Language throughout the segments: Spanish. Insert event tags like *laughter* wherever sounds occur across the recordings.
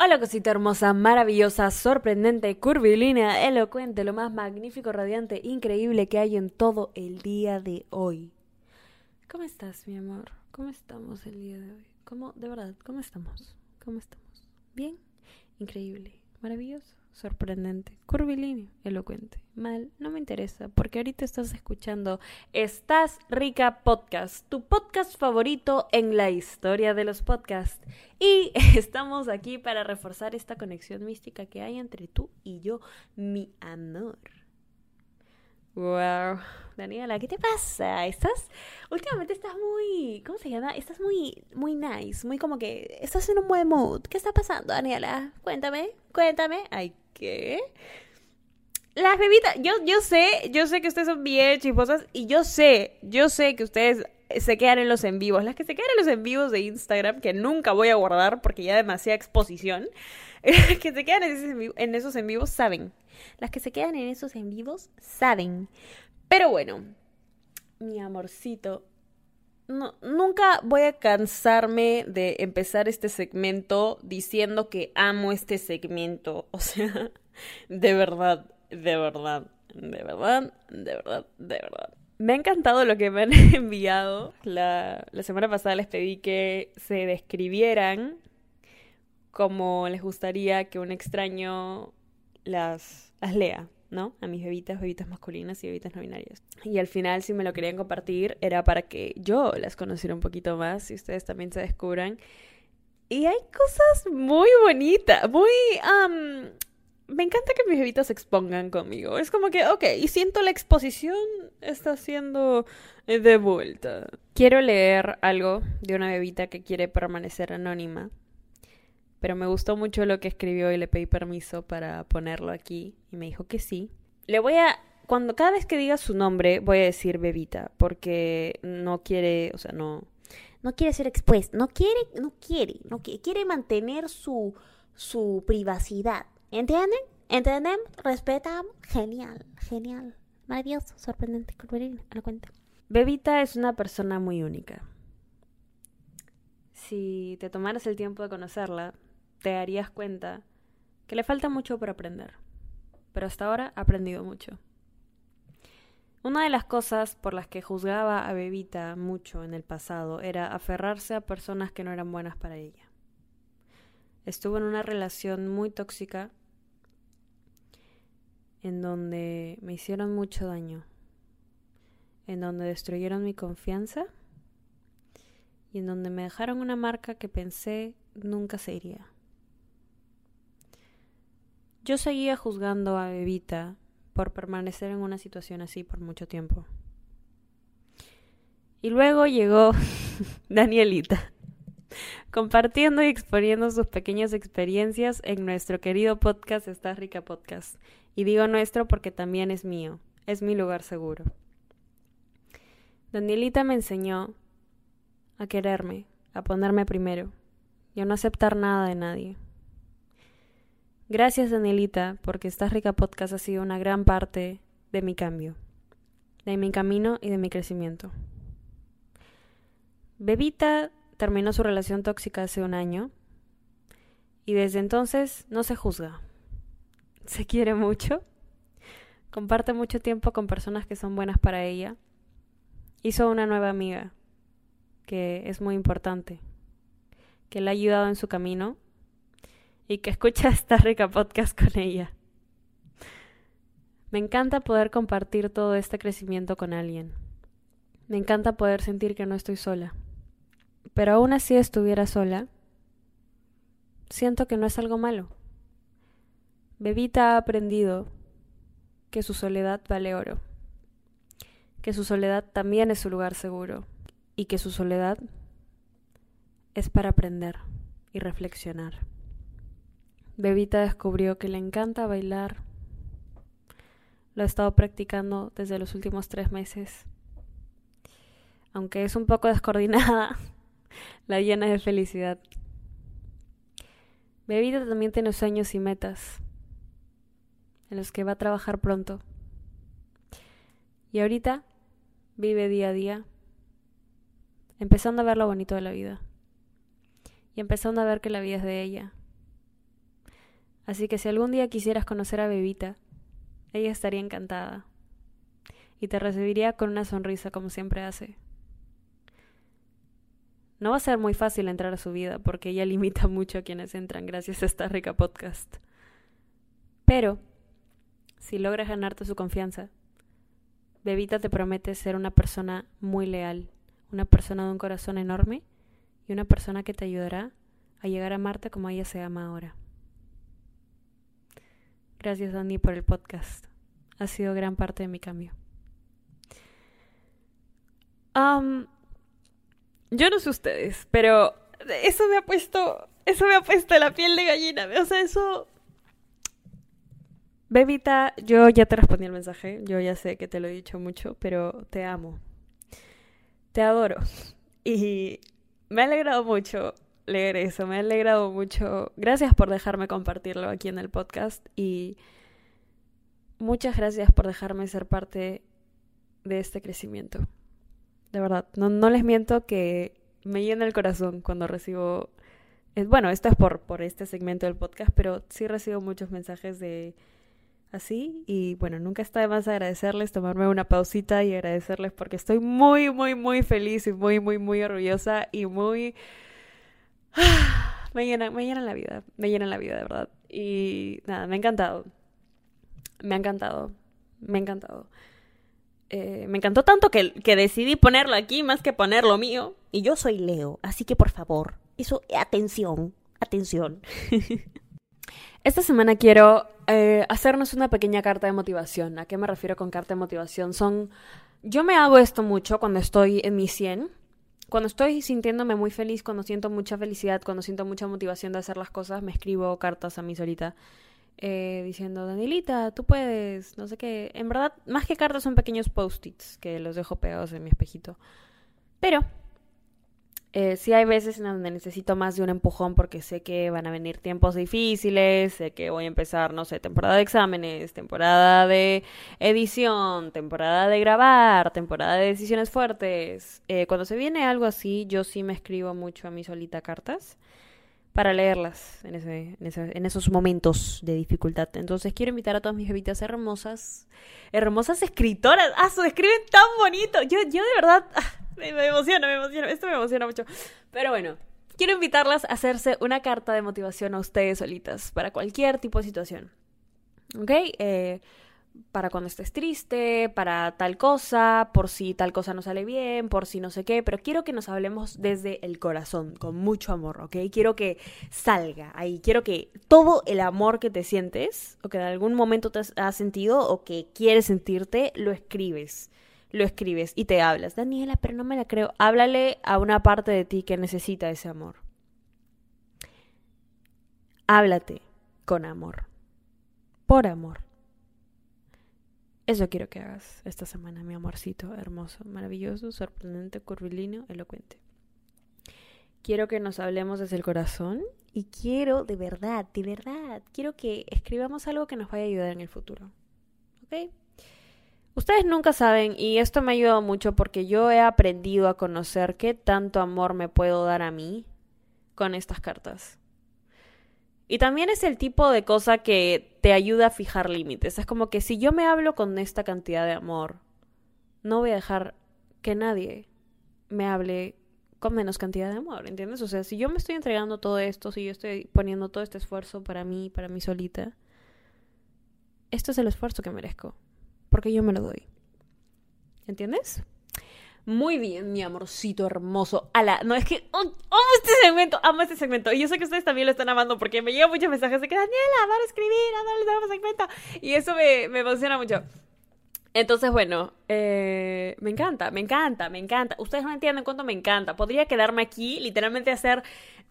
Hola cosita hermosa, maravillosa, sorprendente, curvilínea, elocuente, lo más magnífico, radiante, increíble que hay en todo el día de hoy. ¿Cómo estás, mi amor? ¿Cómo estamos el día de hoy? ¿Cómo, de verdad, cómo estamos? ¿Cómo estamos? ¿Bien? Increíble, maravilloso sorprendente, curvilíneo, elocuente. Mal, no me interesa, porque ahorita estás escuchando Estás Rica Podcast, tu podcast favorito en la historia de los podcasts. Y *laughs* estamos aquí para reforzar esta conexión mística que hay entre tú y yo, mi amor. Wow, Daniela, ¿qué te pasa? Estás últimamente estás muy, ¿cómo se llama? Estás muy muy nice, muy como que estás en un buen mood. ¿Qué está pasando, Daniela? Cuéntame, cuéntame. Ay, ¿qué? Las bebitas, yo yo sé, yo sé que ustedes son bien chisposas y yo sé, yo sé que ustedes se quedan en los en vivos, las que se quedan en los en vivos de Instagram que nunca voy a guardar porque ya demasiada exposición. *laughs* que se quedan en esos en vivos saben las que se quedan en esos en vivos saben. Pero bueno, mi amorcito, nunca voy a cansarme de empezar este segmento diciendo que amo este segmento. *laughs* O sea, de verdad, de verdad, de verdad, de verdad, de verdad. Me ha encantado lo que me han *laughs* enviado. La, la semana pasada les pedí que se describieran como les gustaría que un extraño las, las lea, ¿no? A mis bebitas, bebitas masculinas y bebitas no binarias. Y al final, si me lo querían compartir, era para que yo las conociera un poquito más y ustedes también se descubran. Y hay cosas muy bonitas, muy... me encanta que mis bebitas se expongan conmigo. Es como que, ok, y siento la exposición está siendo de vuelta. Quiero leer algo de una bebita que quiere permanecer anónima pero me gustó mucho lo que escribió y le pedí permiso para ponerlo aquí y me dijo que sí. Le voy a cuando cada vez que diga su nombre voy a decir Bebita porque no quiere, o sea, no no quiere ser expuesta, no quiere, no quiere, no quiere, quiere mantener su su privacidad. ¿Entienden? ¿Entendemos? Respetamos. Genial, genial. Maravilloso, sorprendente, lo cuenta. Bebita es una persona muy única. Si te tomaras el tiempo de conocerla, te darías cuenta que le falta mucho por aprender, pero hasta ahora ha aprendido mucho. Una de las cosas por las que juzgaba a Bebita mucho en el pasado era aferrarse a personas que no eran buenas para ella. Estuvo en una relación muy tóxica en donde me hicieron mucho daño, en donde destruyeron mi confianza y en donde me dejaron una marca que pensé nunca se iría. Yo seguía juzgando a Bebita por permanecer en una situación así por mucho tiempo. Y luego llegó *laughs* Danielita, compartiendo y exponiendo sus pequeñas experiencias en nuestro querido podcast Estás Rica Podcast. Y digo nuestro porque también es mío, es mi lugar seguro. Danielita me enseñó a quererme, a ponerme primero y a no aceptar nada de nadie. Gracias, Danielita, porque esta rica podcast ha sido una gran parte de mi cambio, de mi camino y de mi crecimiento. Bebita terminó su relación tóxica hace un año y desde entonces no se juzga. *laughs* Se quiere mucho, comparte mucho tiempo con personas que son buenas para ella. Hizo una nueva amiga que es muy importante, que le ha ayudado en su camino y que escucha esta rica podcast con ella. Me encanta poder compartir todo este crecimiento con alguien. Me encanta poder sentir que no estoy sola. Pero aún así estuviera sola, siento que no es algo malo. Bebita ha aprendido que su soledad vale oro, que su soledad también es su lugar seguro y que su soledad es para aprender y reflexionar. Bebita descubrió que le encanta bailar. Lo ha estado practicando desde los últimos tres meses. Aunque es un poco *laughs* descoordinada, la llena de felicidad. Bebita también tiene sueños y metas en los que va a trabajar pronto. Y ahorita vive día a día, empezando a ver lo bonito de la vida. Y empezando a ver que la vida es de ella Así que si algún día quisieras conocer a Bebita, ella estaría encantada y te recibiría con una sonrisa como siempre hace. No va a ser muy fácil entrar a su vida porque ella *laughs* limita mucho a quienes entran gracias a esta rica podcast. Pero, si logras ganarte su confianza, Bebita te promete ser una persona muy leal, una persona de un corazón enorme y una persona que te ayudará a llegar a amarte como ella se ama ahora. Gracias, Dani, por el podcast. Ha sido gran parte de mi cambio. yo no sé ustedes, pero eso me ha puesto, eso me ha puesto la piel de gallina. O sea, eso Bebita, yo ya te respondí el mensaje, yo ya sé que te lo he dicho mucho, pero te amo. Te adoro. Y me ha alegrado mucho leer eso, me ha alegrado mucho. Gracias por dejarme compartirlo aquí en el podcast y muchas gracias por dejarme ser parte de este crecimiento. De verdad, no, no les miento que me llena el corazón cuando recibo... Bueno, esto es por, por este segmento del podcast, pero sí recibo muchos mensajes de así. Y bueno, nunca está de más agradecerles, tomarme una pausita y agradecerles porque estoy muy, muy, muy feliz y muy, muy, muy orgullosa y muy... *sighs* me llenan, me llenan la vida, me llenan la vida, de verdad. Y nada, me ha encantado. Me ha encantado, me ha encantado. Eh, me encantó tanto que, que decidí ponerlo aquí más que ponerlo mío. Y yo soy Leo, así que por favor, eso, atención, atención. *laughs* Esta semana quiero eh, hacernos una pequeña carta de motivación. ¿A qué me refiero con carta de motivación? Son. Yo me hago esto mucho cuando estoy en mi 100. Cuando estoy sintiéndome muy feliz, cuando siento mucha felicidad, cuando siento mucha motivación de hacer las cosas, me escribo cartas a mí solita. Eh, diciendo, Danielita, tú puedes, no sé qué. En verdad, más que cartas son pequeños post-its que los dejo pegados en mi espejito. Pero eh, sí hay veces en donde necesito más de un empujón porque sé que van a venir tiempos difíciles, sé que voy a empezar, no sé, temporada de exámenes, temporada de edición, temporada de grabar, temporada de decisiones fuertes. Eh, cuando se viene algo así, yo sí me escribo mucho a mi solita cartas para leerlas en, ese, en, esos momentos de dificultad. Entonces quiero invitar a todas mis bebitas hermosas, hermosas escritoras. ¡Ah, su escriben tan bonito! Yo, yo de verdad... Ah, me, emociona, me emociona. Esto me emociona mucho. Pero bueno, quiero invitarlas a hacerse una carta de motivación a ustedes solitas para cualquier tipo de situación. ¿Ok? Eh, para cuando estés triste, para tal cosa, por si tal cosa no sale bien, por si no sé qué, pero quiero que nos hablemos desde el corazón, con mucho amor, ¿ok? Quiero que salga ahí, quiero que todo el amor que te sientes, o que en algún momento te has sentido, o que quieres sentirte, lo escribes lo escribes y te hablas. Daniela, pero no me la creo. Háblale a una parte de ti que necesita ese amor. Háblate con amor. Por amor. Eso quiero que hagas esta semana, mi amorcito hermoso, maravilloso, sorprendente, curvilíneo, elocuente. Quiero que nos hablemos desde el corazón y quiero, de verdad, de verdad, quiero que escribamos algo que nos vaya a ayudar en el futuro. ¿Ok? Ustedes nunca saben, y esto me ha ayudado mucho porque yo he aprendido a conocer qué tanto amor me puedo dar a mí con estas cartas. Y también es el tipo de cosa que te ayuda a fijar límites. Es como que si yo me hablo con esta cantidad de amor, no voy a dejar que nadie me hable con menos cantidad de amor, ¿entiendes? O sea, si yo me estoy entregando todo esto, si yo estoy poniendo todo este esfuerzo para mí, para mí solita, esto es el esfuerzo que merezco porque yo me lo doy. ¿Entiendes? Muy bien, mi amorcito hermoso. Ala, no es que amo este segmento, amo este segmento. Y yo sé que ustedes también lo están amando porque me llegan muchos mensajes de que Daniela, van a escribir, a el segmento. Y eso me, me emociona mucho. Entonces, bueno, eh, me encanta, me encanta, me encanta. Ustedes no entienden cuánto me encanta. Podría quedarme aquí, literalmente hacer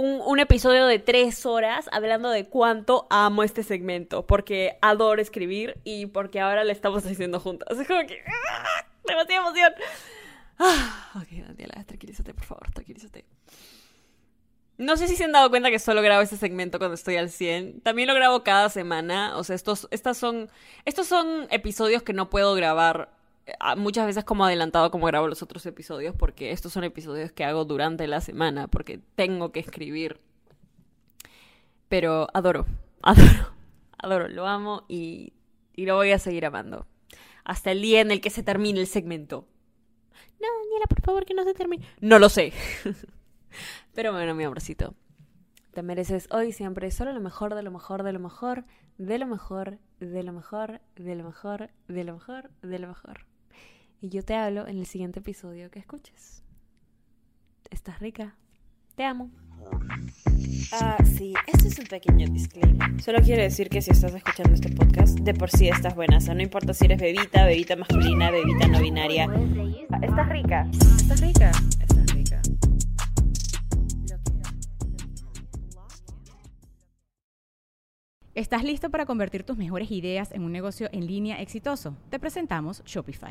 un, episodio de tres horas hablando de cuánto amo este segmento, porque adoro escribir y porque ahora lo estamos haciendo juntas. Es como que... ¡ah! ¡Demasiada emoción! Ah, ok, Daniela, tranquilízate, por favor, tranquilízate. No sé si se han dado cuenta que solo grabo este segmento cuando estoy al 100. También lo grabo cada semana. O sea, estos, estas son, estos son episodios que no puedo grabar muchas veces como adelantado como grabo los otros episodios porque estos son episodios que hago durante la semana porque tengo que escribir. Pero adoro, *laughs* adoro, adoro, lo amo y, lo voy a seguir amando. Hasta el día en el que se termine el segmento. No, Daniela, por favor, que no se termine. No lo sé. *laughs* Pero bueno, mi amorcito. Te mereces hoy siempre solo lo mejor, de lo mejor, de lo mejor, de lo mejor, de lo mejor, de lo mejor, de lo mejor, de lo mejor. Y yo te hablo en el siguiente episodio que escuches. Estás rica. Te amo. Ah, sí, este es un pequeño disclaimer. Solo quiero decir que si estás escuchando este podcast, de por sí estás buena. O sea, no importa si eres bebita, bebita masculina, bebita no binaria. Ah, Estás rica. Estás rica. Estás rica. ¿Estás listo para convertir tus mejores ideas en un negocio en línea exitoso? Te presentamos Shopify.